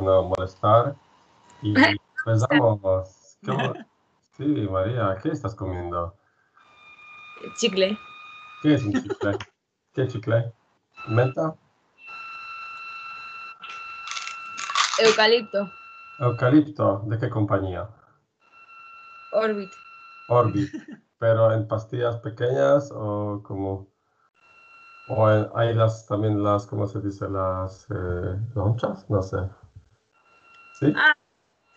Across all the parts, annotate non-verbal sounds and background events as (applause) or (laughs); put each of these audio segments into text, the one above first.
no molestar. Y (laughs) empezamos. ¿Cómo? (laughs) Sí, María, ¿qué estás comiendo? Chicle. ¿Qué es un chicle? (laughs) ¿Qué chicle? ¿Menta? Eucalipto. ¿Eucalipto? ¿De qué compañía? Orbit. Orbit. ¿Pero en pastillas pequeñas o como...? O en- hay las, también las, ¿cómo se dice? Las eh, lonchas, no sé. ¿Sí? Ah,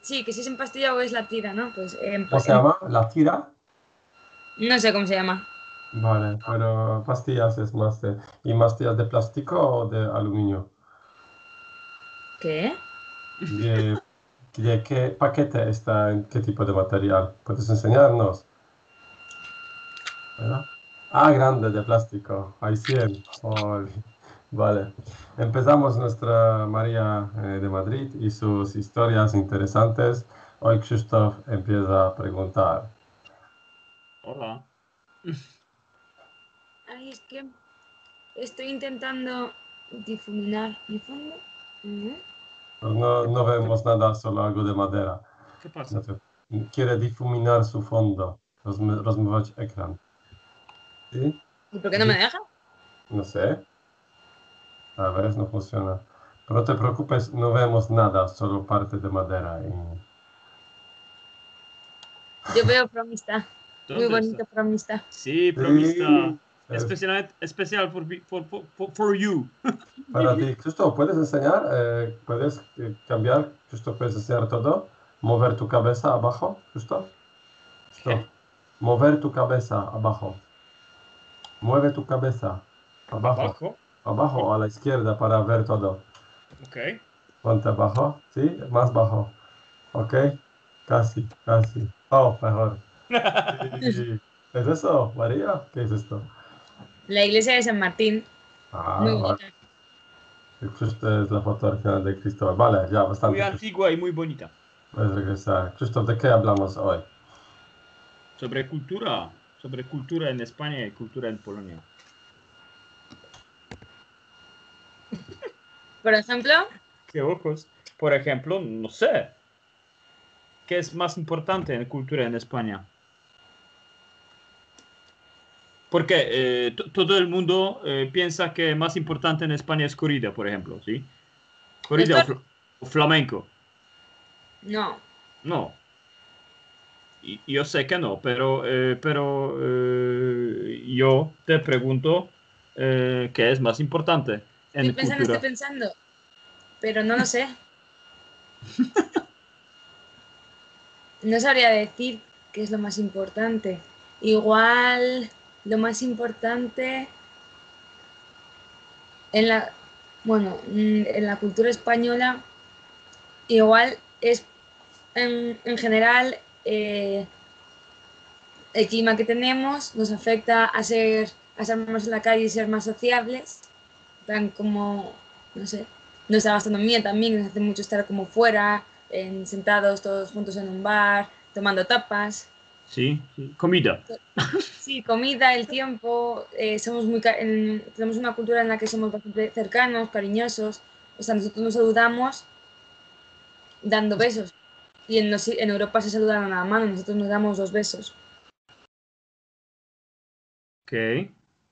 Sí, que si es en pastilla o es la tira, ¿no? Pues en, ¿Cómo se llama? ¿La tira? No sé cómo se llama. Vale, pero pastillas es más de... ¿Y pastillas de plástico o de aluminio? ¿Qué? ¿De, de qué paquete está? ¿En qué tipo de material? ¿Puedes enseñarnos? ¿Verdad? Ah, grande, de plástico. Hay 100. Ay, Vale. Empezamos nuestra María eh, de Madrid y sus historias interesantes. Hoy Krzysztof empieza a preguntar. Hola. Ay, es que estoy intentando difuminar mi fondo. Ujú. No, no vemos nada, solo algo de madera. ¿Qué pasa? Quiere difuminar su fondo, rozmywać ekran. ¿Sí? ¿Y por qué no me deja? No sé. A ver, no funciona. Pero no te preocupes, no vemos nada, solo parte de madera. y- Yo veo promista. Muy ¿Dónde bonito está? promista. Sí, promista. Sí, es Especialmente, especial for, for, for, you. (laughs) para ti. Cristo, ¿puedes enseñar? Eh, ¿Puedes eh, cambiar? Cristo, ¿puedes enseñar todo? ¿Mover tu cabeza abajo? Cristo. ¿Qué? Mover tu cabeza abajo. Mueve tu cabeza abajo. Abajo. Abajo a la izquierda para ver todo. Ok. Ponte abajo, ¿sí? Más bajo. ¿Ok? Casi, casi. Oh, mejor. (laughs) ¿Es eso, María? ¿Qué es esto? La iglesia de San Martín. Ah, Muy vale. bonita. Esta es la foto original de Cristóbal. Vale, ya, Muy bastante. antigua y muy bonita. Puedes regresar. Christoph, ¿de qué hablamos hoy? Sobre cultura. Sobre cultura en España y cultura en Polonia. Por ejemplo, ¿Qué ojos? Por ejemplo, no sé. ¿Qué es más importante en cultura en España? Porque eh, to- todo el mundo eh, piensa que más importante en España es corrida, por ejemplo, ¿sí? Corrida o, Esto- fl- o flamenco. no. No. Y- yo sé que no, pero, eh, pero eh, yo te pregunto eh, qué es más importante en Estoy pensando, estoy pensando. Pero no lo sé. (laughs) No sabría decir qué es lo más importante. Igual lo más importante en la bueno, mm, en la cultura española igual es en, en general eh, el clima que tenemos nos afecta a ser a estar más en la calle y ser más sociables. Plan como no sé, nuestra gastronomía también nos hace mucho estar como fuera, en- sentados todos juntos en un bar, tomando tapas. Sí, sí. comida. Sí, comida, el tiempo, eh, somos muy, en- tenemos una cultura en la que somos bastante cercanos, cariñosos, o sea, nosotros nos saludamos dando besos. Y en, los- en Europa se saludan a la mano, nosotros nos damos dos besos. Ok,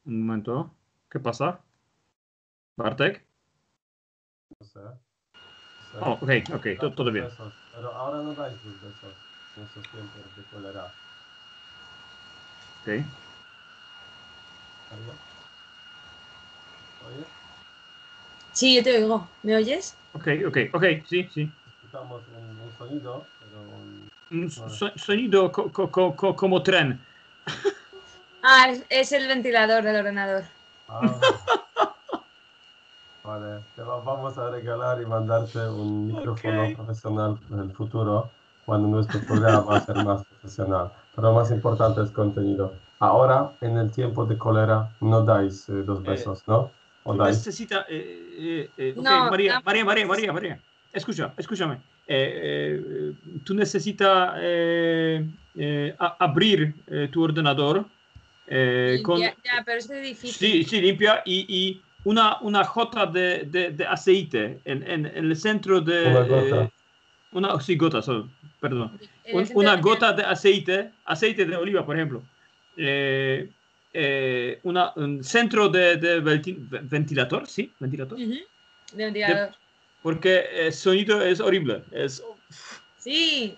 un momento. ¿Qué pasa? Bartek? No sé. No sé. Oh, ok, ok, to- todo bien. Besos. Pero ahora no dais los besos en esos tiempos de cólera. Ok. María. ¿Oye? Sí, yo te oigo. ¿Me oyes? Ok, ok, ok, sí, sí. Escuchamos un, un sonido, pero un... Un so- sonido co- co- co- co- como tren. (laughs) Ah, es, es el ventilador del ordenador. Ah. Vale, te va- vamos a regalar y mandarte un micrófono Ok. profesional en el futuro, cuando nuestro programa va a ser más profesional. Pero lo más importante es contenido. Ahora, en el tiempo de cólera, no dais eh, dos Eh, besos, ¿no? ¿O dais? necesitas... eh, eh, eh, ok, No, María, no, María, María, María, María. Escucha, escúchame. Eh, eh, tú necesitas eh, eh, abrir eh, tu ordenador eh, con... ya, ya, pero es difícil. Sí, sí, limpia y, y una, una gota de, de, de aceite en, en, en el centro de... Una gota. eh, una, sí, gota, solo, perdón. Un- una gota de aceite, aceite de oliva, por ejemplo. Eh, eh, una, un centro de, de venti- ventilador, ¿sí? Ventilador. De ventilador. Porque el sonido es horrible. Es, Sí,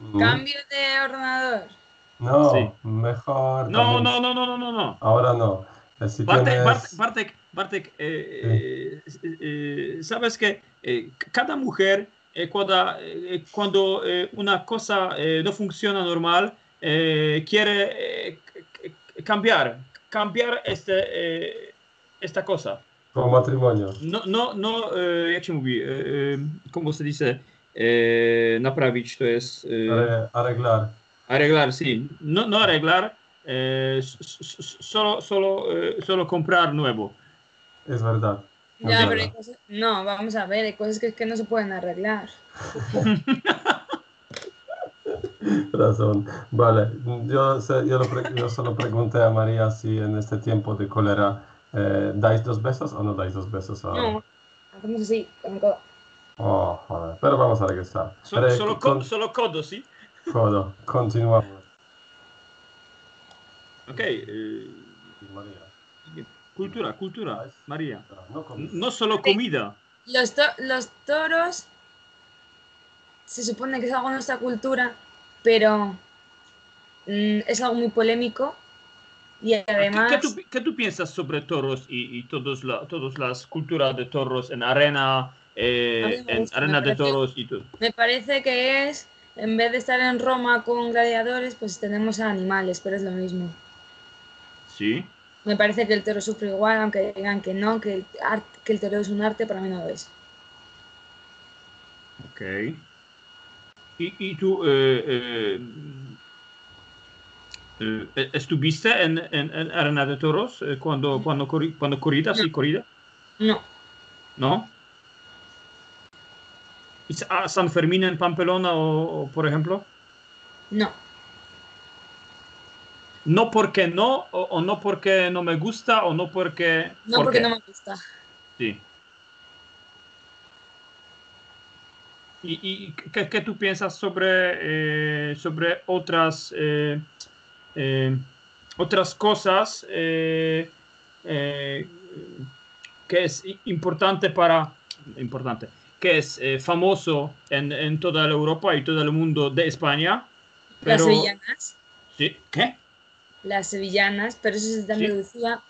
Mm. cambio de ordenador. No, Sí. mejor. no, también. no, no, no, no, no, no. Ahora no. Si Bartek, tienes... Bart- Bartek, Bartek, eh, eh, eh, sabes que eh, cada mujer eh, cuando, cuando una cosa no funciona normal quiere cambiar, cambiar este, esta cosa. Como matrimonio. No, no, no, jak się mówi, ¿cómo se dice? Naprawić to jest Arreglar. arreglar, sí. No, no arreglar, e, s- solo, solo, e, solo comprar nuevo. Es verdad. Es Ya, pero verdad. hay cosas- no, vamos a ver, hay cosas que, que no se pueden arreglar. (laughs) Razón. Vale. Yo, yo, lo yo solo pregunté a María si en este tiempo de cólera eh, dais dos besos o no dais dos besos ahora. No, hacemos así, con el codo. Oh, joder. Pero vamos a regresar. So- Pero, solo, con- co- solo codo, sí. Codo. Continuamos. Ok. e, María. cultura, cultura, María. No solo comida. Los, to- los toros se supone que es algo de nuestra cultura, pero mm, es algo muy polémico y ¿Qué, además qué tú, qué tú piensas sobre toros y, y todos la, todas las culturas de toros en arena, eh, en arena de parece- toros y todo? me parece que es, en vez de estar en Roma con gladiadores, pues tenemos a animales, pero es lo mismo. Sí. Me parece que el toro sufre igual, aunque digan que no, que el, ar- que el toro es un arte, para mí no lo es. Ok. ¿Y, y tú eh, eh, eh, estuviste en, en, en arena de toros cuando, cuando, corri- cuando corrida, sí, corrida? No, ¿No? ¿Y a San Fermín en Pamplona, o, o, por ejemplo? no, No porque no, o, o no porque no me gusta, o no porque... no ¿por porque qué? no me gusta. Sí. ¿Y, y qué, qué tú piensas sobre, eh, sobre otras, eh, eh, otras cosas eh, que es importante para, importante, que es famoso en, en toda la Europa y todo el mundo de España? Las Pero, sevillanas, sí, ¿qué? Las sevillanas, pero eso es de Sí. Andalucía.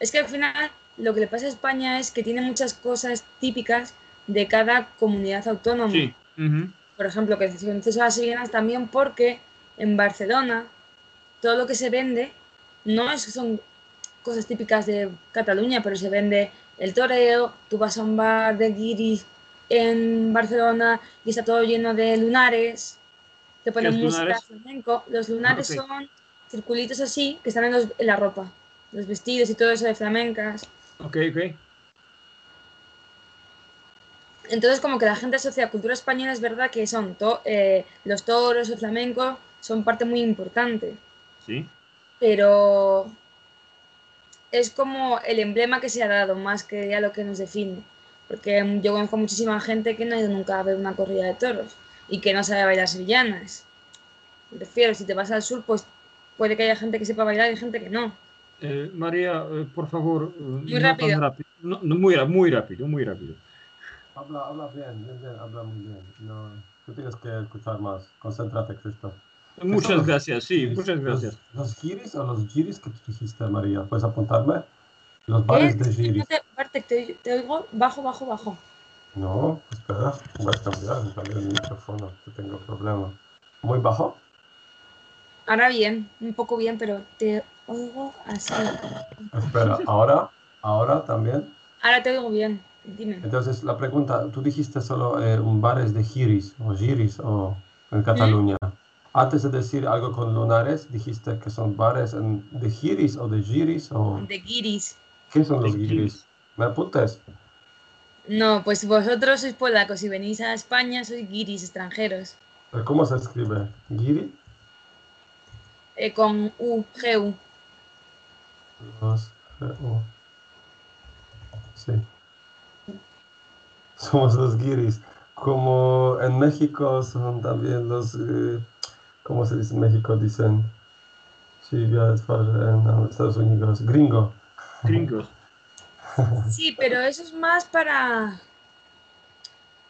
Es que al final lo que le pasa a España es que tiene muchas cosas típicas de cada comunidad autónoma. Sí. ujú, Por ejemplo, que se a las sevillanas también porque en Barcelona todo lo que se vende no es, son cosas típicas de Cataluña, pero se vende el toreo, tú vas a un bar de guiris en Barcelona y está todo lleno de lunares, te ponen música lunares? flamenco. Los lunares ok. son circulitos así que están en, los- en la ropa, los vestidos y todo eso de flamencas. Ok, ok. Entonces, como que la gente asocia cultura española, es verdad que son to- eh, los toros, el flamenco, son parte muy importante, Sí. pero es como el emblema que se ha dado más que ya lo que nos define. Porque yo conozco muchísima gente que no ha ido nunca a ver una corrida de toros y que no sabe bailar sevillanas. Me refiero, si te vas al sur, pues puede que haya gente que sepa bailar y gente que no. Eh, María, eh, por favor. eh, no tan rápido. rápido. No, no, muy, muy rápido, muy rápido. Habla, habla bien, bien, bien, habla muy bien. No, tú tienes que escuchar más. Concéntrate, Cristo. Muchas gracias, sí, giris? muchas gracias. ¿Los, los giris o los giris que tú dijiste, María? ¿Puedes apuntarme? Los bares ¿Eh? de giris. No te- Bartek, te, te oigo bajo, bajo, bajo. No, espera, voy a cambiar, cambiar el micrófono, que tengo problema. ¿Muy bajo? Ahora bien, un poco bien, pero te oigo así. (laughs) Espera, ahora, ahora también. Ahora te oigo bien. Dime. Entonces, la pregunta, tú dijiste solo eh, un bares de giris o giris o en Cataluña. Antes de decir algo con lunares, dijiste que son bares en- de giris o de giris o... De guiris. ¿Qué son los giris? giris. ¿Me apuntes? No, pues vosotros sois polacos. Si venís a España, sois guiris extranjeros. ¿Pero ¿Cómo se escribe? ¿Giri? Eh, con U, GU. Los- oh. sí. Somos los guiris. Como en México son también los, eh, ¿cómo se dice en México? Dicen, sí, en Estados Unidos, gringo. Gringos. (laughs) Sí, pero eso es más para...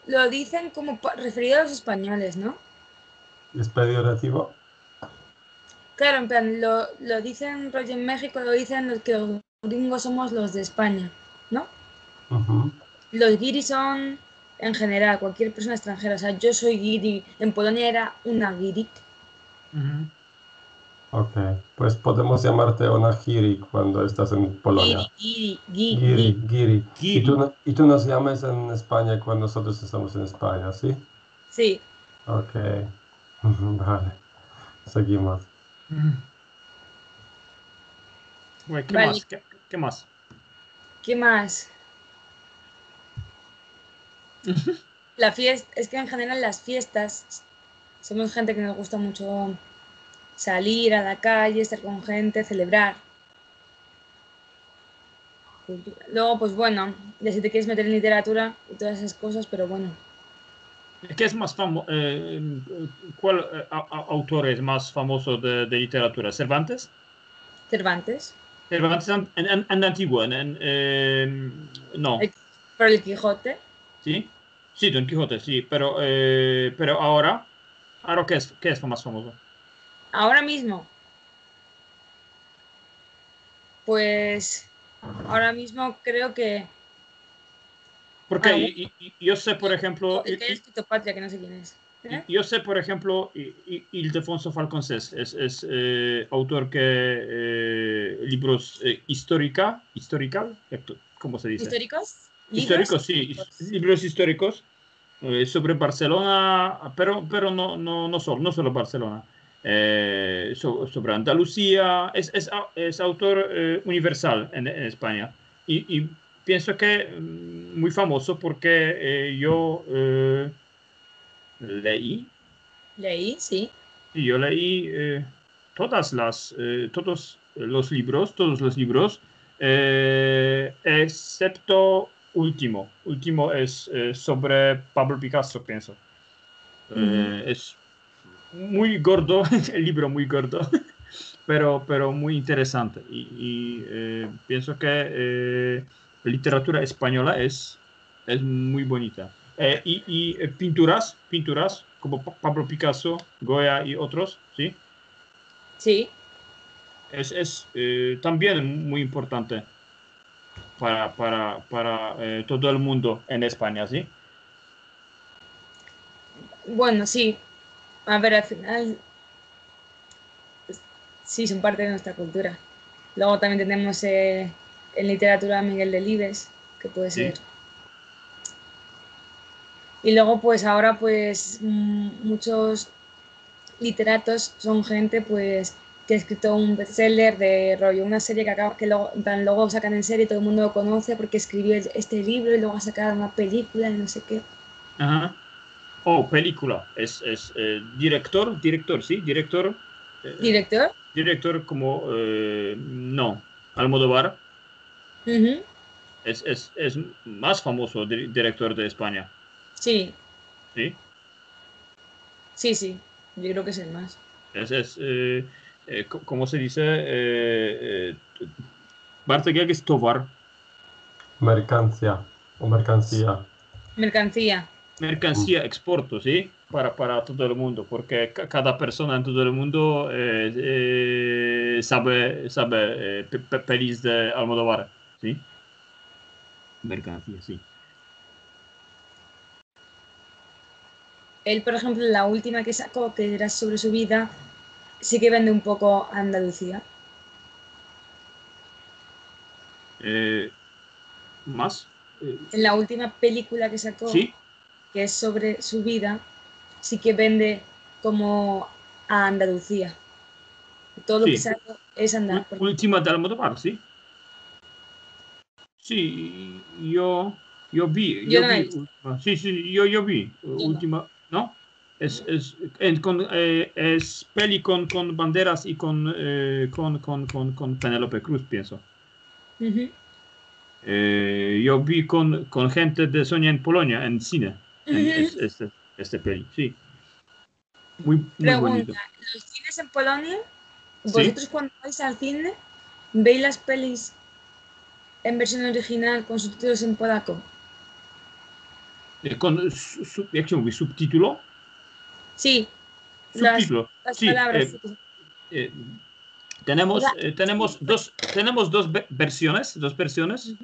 Lo dicen como referido a los españoles, ¿no? ¿Es peyorativo? Claro, en plan, lo, lo dicen rollo en México, lo dicen los que los gringos somos los de España, ¿no? Los guiris son en general, cualquier persona extranjera. O sea, yo soy guiri. En Polonia era una guiri. Ujú. Ok, pues podemos llamarte Onahiri cuando estás en Polonia. Guiri, guiri, Giri, guiri. Giri. Y Giri. tú, y tú nos llames en España cuando nosotros estamos en España, ¿sí? Sí. Ok. (laughs) Vale. Seguimos. ¿Qué Vale. más? ¿Qué, qué más? ¿Qué más? (laughs) La fiesta, es que en general las fiestas somos gente que nos gusta mucho salir a la calle, estar con gente, celebrar. Luego, pues bueno, ya si te quieres meter en literatura y todas esas cosas, pero bueno. ¿Qué es más famoso? ¿Cuál eh, a- a- autor es más famoso de, de literatura? ¿Cervantes? Cervantes, Cervantes en, en, en antiguo, en, en, eh, no, por el Quijote, ¿sí? Sí, Don Quijote, sí, pero, eh, pero ahora, ahora ¿qué es, qué es más famoso? ahora mismo. Pues ahora mismo creo que Porque Ah, y- y- y yo sé, por ejemplo, el que escrito Patria, que no sé quién es. ¿eh? yo sé, por ejemplo, Ildefonso Falconcés es, es eh, autor que eh, libros eh, histórica, histórica, ¿cómo se dice? ¿Históricos? Históricos, sí, his- libros históricos eh, sobre Barcelona, pero, pero no, no, no, solo, no solo Barcelona, eh, so- sobre Andalucía, es, es, es autor universal en, en España y, y pienso que mm, muy famoso porque eh, yo eh, leí, Leí, sí. y yo leí eh, todas las, todos los libros, todos los libros, excepto último. Último es sobre Pablo Picasso, pienso. Es muy gordo, (laughs) el libro muy gordo, (laughs) pero, pero muy interesante. Y, y, pienso que literatura española es, es muy bonita. Eh, y y, eh, pinturas, pinturas como Pa- Pablo Picasso, Goya y otros, ¿sí? Sí. Es, es eh, también muy importante para, para, para eh, todo el mundo en España, ¿sí? Bueno, sí. A ver, al final. pues, sí, son parte de nuestra cultura. Luego también tenemos en literatura Miguel Delibes, que puede Sí. ser. Y luego, pues ahora, pues mm, muchos literatos son gente, pues que ha escrito un bestseller de rollo, una serie que, acaba, que luego, luego sacan en serie y todo el mundo lo conoce porque escribió este libro y luego ha sacado una película y no sé qué. Ajá. Oh, película. Es, es eh, director, director, sí, director. eh, ¿Director? director como, eh, no, Almodóvar Es, es, es más famoso di- director de España, Sí, ¿sí? sí, sí. Yo creo que es el más. Es, es eh, eh, ¿cómo se dice? Eh, eh, Bartek es tovar, Mercancía o mercancía. Mercancía. mercancía, exporto, ¿sí? Para, para todo el mundo, porque ca- cada persona en todo el mundo eh, eh, sabe, sabe eh, pe- pe- pelis de Almodóvar, ¿sí? Mercancía, sí. Él, por ejemplo, la última que sacó, que era sobre su vida, sí que vende un poco a Andalucía. Eh, ¿Más? Eh, En la última película que sacó, ¿Sí? que es sobre su vida, sí que vende como a Andalucía. Todo lo que sacó es andar. Última de Almodóvar, ¿sí? Sí, yo, yo vi. Yo vi última. Sí, sí, yo, yo vi. uh, última, ¿no? Es, es, en- con, eh, es peli con, con banderas y con, eh, con, con, con, con Penélope Cruz, pienso. Eh, yo vi con, con gente de Sonia en Polonia, en cine, en es- este, este peli, sí. Muy, muy Pregunta, bonito. ¿los cines en Polonia? Sí. ¿Vosotros cuando vais al cine veis las pelis en versión original con subtítulos en polaco? Eh, con su, su- jak się mówi, subtítulo? Sí, las, Subtítulo. las Sí, palabras. eh, eh, tenemos, eh, tenemos, dos, tenemos dos ve- versiones, dos versiones,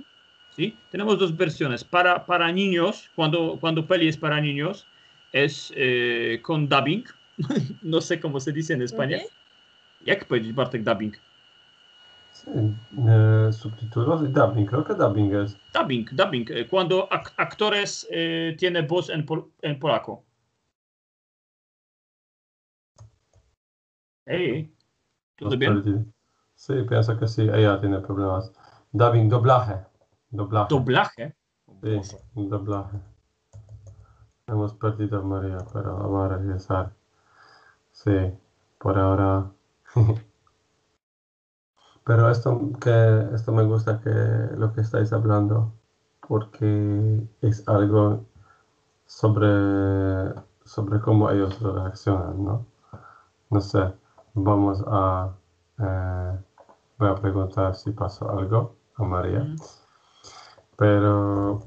¿sí? Tenemos dos versiones. Para, para niños, cuando, cuando peli es para niños, es con dubbing. (laughs) no sé cómo se dice en España. Ok. Jak powiedzieć, Bartek, dubbing? Eh, subtítulos y dubbing, creo que dubbing es. Dubbing, dubbing. eh, Cuando ac- actores eh, tienen voz en, pol- en polaco. Hey, ¿todo bien? Sí, pienso que sí, ella tiene problemas. Dubbing, doblaje. Doblaje. Doblaje. Sí, doblaje. Hemos perdido a María, pero vamos a regresar. Sí, por ahora. (laughs) pero esto, que, esto me gusta que lo que estáis hablando, porque es algo sobre, sobre cómo ellos reaccionan, ¿no? No sé, vamos a... eh, voy a preguntar si pasó algo a María. Mm. Pero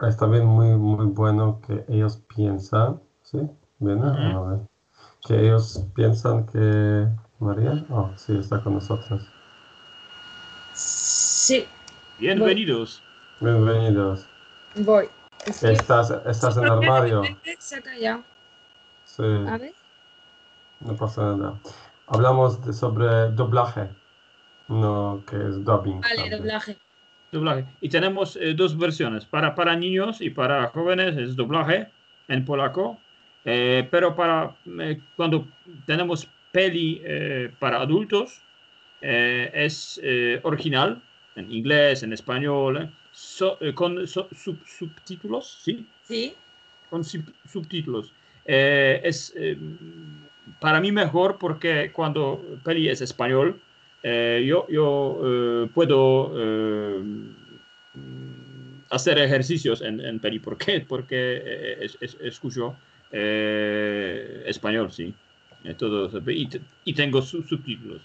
es también muy, muy bueno que ellos piensan, ¿sí? ¿Viene o no ve? Que ellos piensan que María, oh, sí, está con nosotros. Sí, Bienvenidos. Bienvenidos. voy. Es que- Estás, estás en el armario. Se ha callado. Sí, A ver. no pasa nada. Hablamos de, sobre doblaje, no que es dubbing. Vale, también. doblaje. Doblaje. Y tenemos eh, dos versiones. Para, para niños y para jóvenes es doblaje en polaco. Eh, pero para eh, cuando tenemos peli eh, para adultos eh, es eh, original en inglés, en español, eh, so- eh, con so- sub- subtítulos, ¿sí? Sí. con sub- subtítulos. Eh, es eh, para mí mejor porque cuando peli es español, yo, yo puedo hacer ejercicios en, en peli. ¿Por qué? Porque es- es- escucho español, sí. Todo, y, te- y tengo su- subtítulos.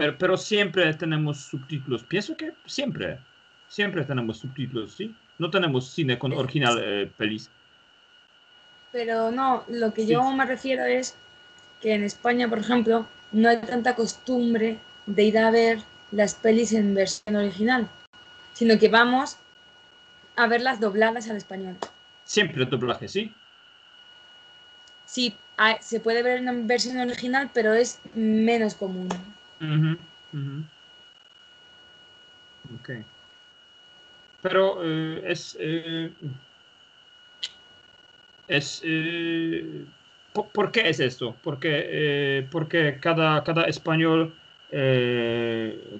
Pero, pero siempre tenemos subtítulos. Pienso que siempre, siempre tenemos subtítulos, ¿sí? No tenemos cine con original eh, pelis. Pero no, lo que Sí. yo me refiero es que en España, por ejemplo, no hay tanta costumbre de ir a ver las pelis en versión original, sino que vamos a verlas dobladas al español. Siempre doblaje, ¿sí? Sí, se puede ver en versión original, pero es menos común. Ujú, ujú. Ok. Pero eh, es... eh, es eh, ¿por, por qué es esto? Porque, eh, porque cada, cada español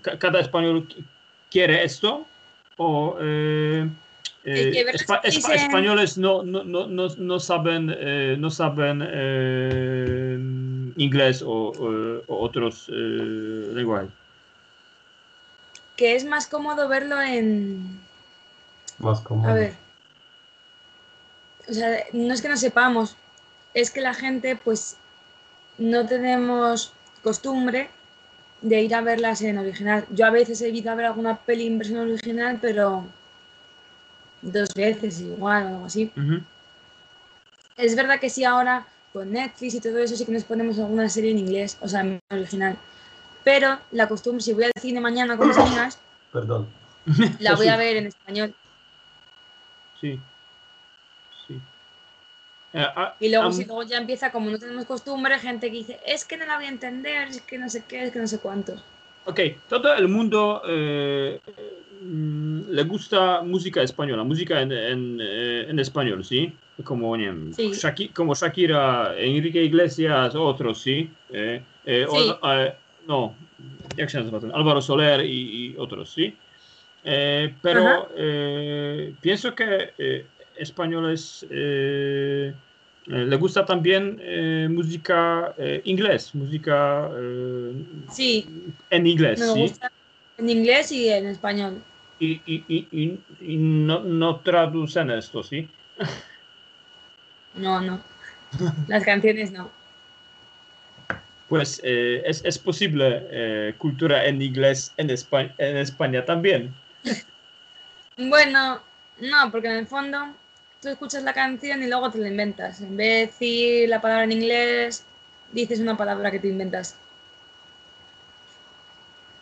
ca- cada español qui- quiere esto o espa- espa- españoles no, no, no, no, no saben no saben eh, inglés o, o- o otros eh, lenguajes. Que es más cómodo verlo en... Más cómodo. A ver. O sea, no es que no sepamos, es que la gente pues no tenemos costumbre de ir a verlas en original. Yo a veces he ido a ver alguna peli en versión original, pero dos veces igual o algo así. Es verdad que sí ahora con Netflix y todo eso sí que nos ponemos alguna serie en inglés, o sea, en original. Pero la costumbre, si voy al cine mañana con mis amigas, (coughs) Perdón. (laughs) la voy a ver en español. Sí. Sí. Eh, ah, Y luego, si luego ya empieza, como no tenemos costumbre, gente que dice, es que no la voy a entender, es que no sé qué, es que no sé cuántos. Ok, todo el mundo eh, mm, le gusta música española, música en, en, eh, en español, ¿sí? Como, Sí. Shaki- como Shakira, Enrique Iglesias, otros, ¿sí? Eh, eh, o- Sí. eh, no, jak się nazywa ten? Álvaro Soler y, y otros, ¿sí? Eh, pero Ajá. eh, pienso que españoles le gusta también eh, música eh, inglés, música eh, Sí, en inglés, me ¿sí? gusta en inglés y en español. y, y, y, y- y no, no traducen esto, ¿sí? (laughs) No, no. Las canciones no. Pues eh, es, es posible eh, cultura en inglés en España, en España también. Bueno, no, porque en el fondo tú escuchas la canción y luego te la inventas. En vez de decir la palabra en inglés, dices una palabra que te inventas.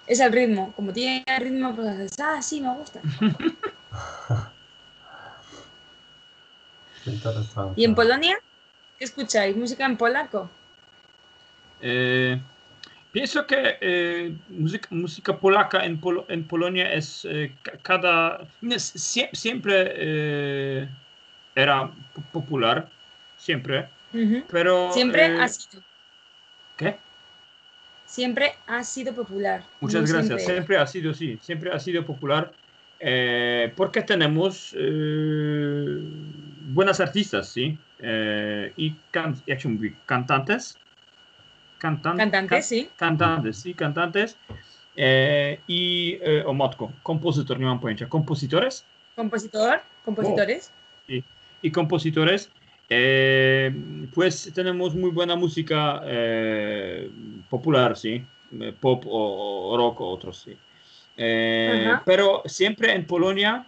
Es el ritmo. Como tiene ritmo, pues haces, ah, sí, me gusta. (laughs) ¿Y en Polonia? ¿Qué escucháis? ¿Música en polaco? Eh, pienso que eh, música, música polaca en, Polo- en Polonia es eh, ca- cada sie- siempre era po- popular, siempre, pero Siempre ha sido. ¿qué? Siempre ha sido popular. Muchas No gracias. siempre. Siempre ha sido, sí, siempre ha sido popular porque tenemos buenas artistas, sí, eh, y can- się mówi? cantantes, Cantan- Cantantes, sí. cantantes, sí, cantantes. Eh, y, eh, o matko, kompozytor, nie mam pojęcia, kompositores Compositor, compositores. y compositores. eh, pues tenemos muy buena música popular, sí, pop o, o rock o otros, sí. Pero siempre en Polonia,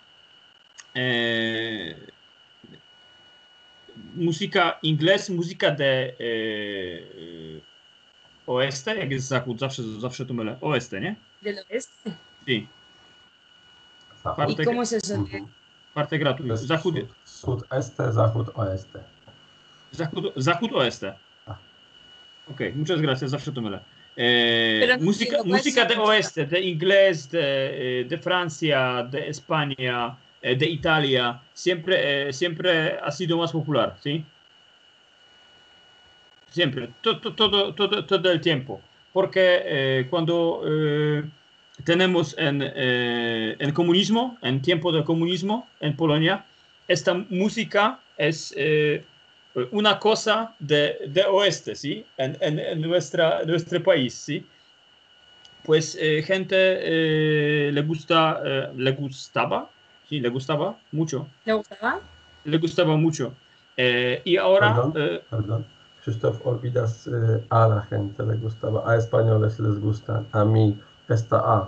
eh, música inglés, música de eh, oeste, jak jest zachód, zawsze, zawsze to mylę, oeste, nie? Del oeste. Sí, Zachód. ¿Y Parte- cómo es eso? Parte jest Zachód, Sud, sud-este, zachód, oeste. Zachód, zachód oeste. Ah. Ok, muchas gracias, zawsze to mylę. Eh, música, entiendo, ¿cuál es música de oeste, de inglés, de, eh, de Francia, de España, eh, de Italia, siempre, eh, siempre ha sido más popular, ¿sí? Siempre, to- to- todo, todo, todo el tiempo. Porque eh, cuando tenemos en, en comunismo, en tiempo de comunismo en Polonia, esta música es una cosa de, de oeste, ¿sí? En, en- nuestro país, ¿sí? Pues eh, gente le gusta, le gustaba, sí, le gustaba mucho, ¿Le gustaba? le gustaba mucho. Eh, y ahora, Perdón. eh, Perdón. Krzysztof, olvidas eh, a la gente le gustaba, a españoles les gustan, a mí esta A.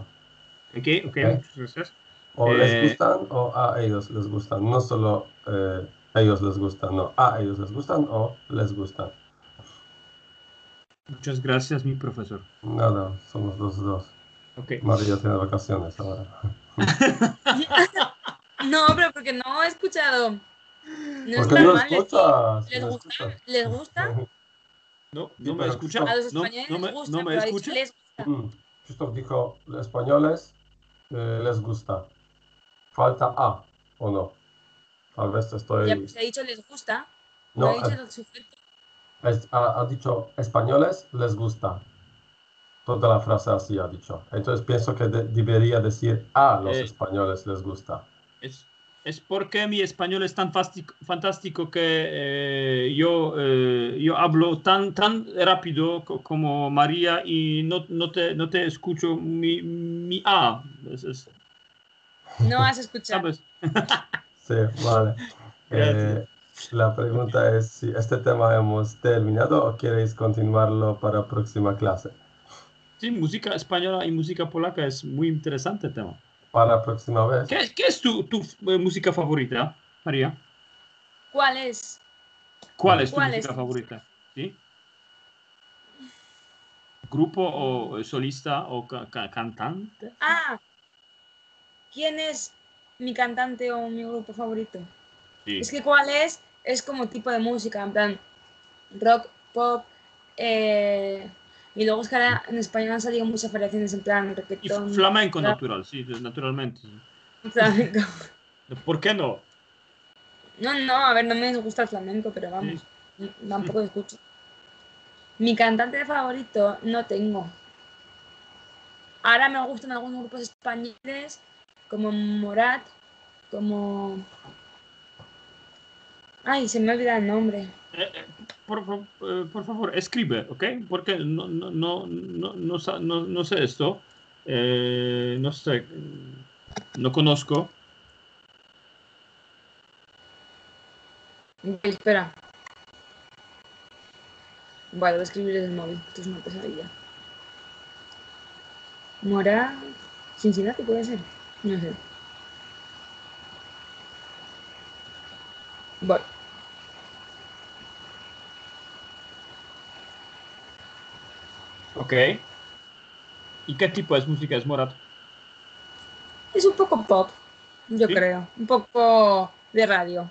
ok, ok, Ok. muchas gracias. O Eh, les gustan o a ellos les gustan. No solo eh, ellos les gustan, no, a ellos les gustan o les gustan. Muchas gracias, mi profesor. Nada, somos los dos. Ok. María tiene vacaciones ahora. (laughs) (laughs) No, pero porque no he escuchado. No ¿Por qué no mal. escuchas? ¿Les No gusta? ¿Les gusta? (laughs) No, no me escucha. A los No, españoles no me, les gusta. no me pero ha dicho escucha. les gusta. Mm. Krzysztof dijo, españoles eh, les gusta. Falta A, ¿o no? Tal vez estoy... Ya pues, he dicho les gusta. No, No, he dicho eh, el sujeto. es- ha, ha dicho españoles les gusta. Toda la frase así ha dicho. Entonces pienso que de- debería decir a los Eh. españoles les gusta. Es, es porque mi español es tan fantástico que eh, yo, eh, yo hablo tan, tan rápido co- como María y no, no, te, no te escucho mi, mi A. Es- es- No has escuchado. ¿Sabes? (laughs) Sí, vale. (laughs) Eh, la pregunta es si este tema hemos terminado o queréis continuarlo para próxima clase. Sí, música española y música polaca es muy interesante el tema. Para próxima vez. ¿Qué, qué es tu, tu eh, música favorita, María? ¿Cuál es? ¿Cuál es tu ¿Cuál música es? favorita? ¿Sí? ¿Grupo o solista o ca- ca- cantante? Ah, ¿quién es mi cantante o mi grupo favorito? Sí. Es que cuál es, es como tipo de música, en plan rock, pop, eh, y luego es que ahora en español han salido muchas variaciones en plan Y reggaetón, flamenco rap, natural, sí, naturalmente. (laughs) flamenco. ¿Por qué no? No, no, a ver, no me gusta el flamenco, pero vamos, tampoco escucho. Mi cantante favorito no tengo. Ahora me gustan algunos grupos españoles, como Morat, como... Ay, se me olvida el nombre. Eh, eh, por, eh, por favor, escribe, ¿ok? Porque no, no, no, no, no, no- sé esto. No sé. No conozco. Espera. Vale, voy a escribir en el móvil. Esto es una pesadilla. Mora. Cincinnati puede ser. No sé. Voy. Ok. ¿Y qué tipo de música es Morat? Es un poco pop, yo ¿Sí? creo. Un poco de radio.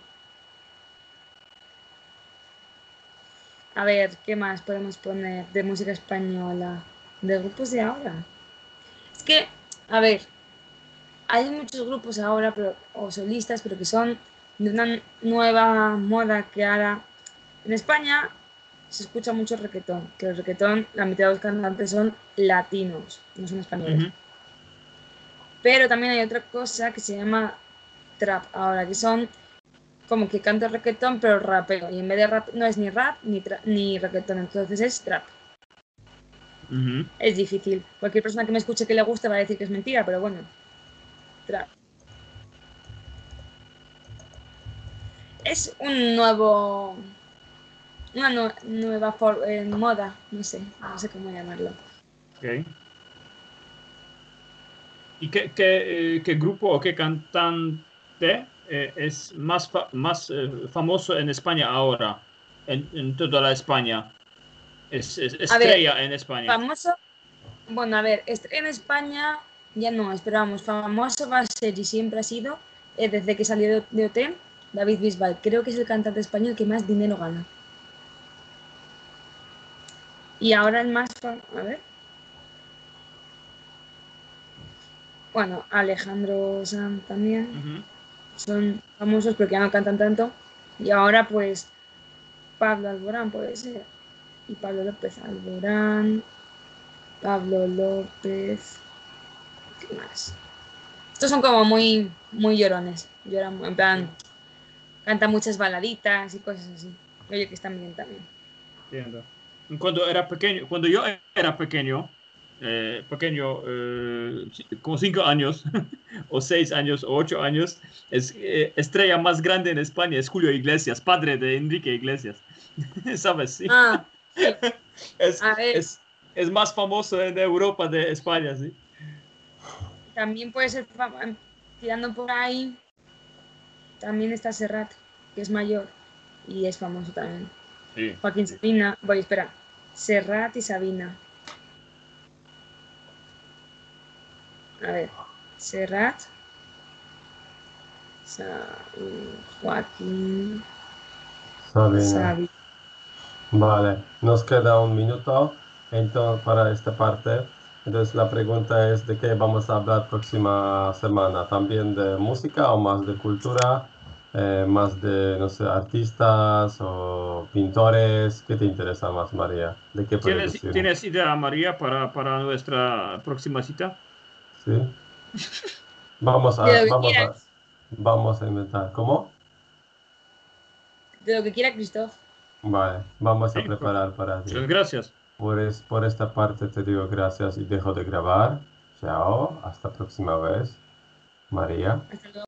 A ver, ¿qué más podemos poner de música española? De grupos de ahora. Es que, a ver, hay muchos grupos ahora, pero, o solistas, pero que son de una nueva moda que ahora en España se escucha mucho reggaetón, que el reggaetón, la mitad de los cantantes son latinos, no son españoles. Pero también hay otra cosa que se llama trap ahora, que son como que canta reggaetón pero rapeo. Y en vez de rap no es ni rap ni, ni reggaetón, entonces es trap. Es difícil. Cualquier persona que me escuche que le guste va a decir que es mentira, pero bueno. Trap. Es un nuevo... Una nue- nueva for- eh, moda, no sé, no sé cómo llamarlo. Ok. ¿Y qué, qué, eh, qué grupo o qué cantante eh, es más, fa- más eh, famoso en España ahora? En, en toda la España. Es, es- A ver, estrella en España. Famoso, bueno, a ver, en España ya no, esperamos, famoso va a ser y siempre ha sido, eh, desde que salió de, de OT, David Bisbal. Creo que es el cantante español que más dinero gana. Y ahora el más, a ver. Bueno, Alejandro Sanz también son famosos porque ya no cantan tanto. Y ahora pues Pablo Alborán puede ser. Y Pablo López Alborán. Pablo López. ¿Qué más? Estos son como muy, muy llorones. Lloran, en plan, cantan muchas baladitas y cosas así. Oye, que están bien también. Entiendo. Cuando era pequeño, cuando yo era pequeño, eh, pequeño, eh, como cinco años, (laughs) o seis años, o ocho años, es, eh, estrella más grande en España es Julio Iglesias, padre de Enrique Iglesias. (laughs) ¿Sabes? Sí. Ah, (laughs) es, es, es más famoso en Europa de España, sí. también puede ser tirando por ahí. También está Serrat, que es mayor y es famoso también. Sí. Joaquín Sabina, voy, espera. Serrat y Sabina. A ver, Serrat. Sa- Joaquín Sabina. Sabina. Vale, nos queda un minuto entonces, para esta parte. Entonces la pregunta es de qué vamos a hablar próxima semana. ¿También de música o más de cultura? Eh, ¿Más de, no sé, artistas o pintores? ¿Qué te interesa más, María? ¿De qué ¿Tienes, decir? ¿Tienes idea, María, para, para nuestra próxima cita? ¿Sí? Vamos a, vamos a, vamos a inventar. ¿Cómo? De lo que quiera Christoph. Vale, vamos a Sí, preparar para ti. Muchas gracias. Por, es- por esta parte te digo gracias y dejo de grabar. Chao, hasta próxima vez. María. Hasta luego.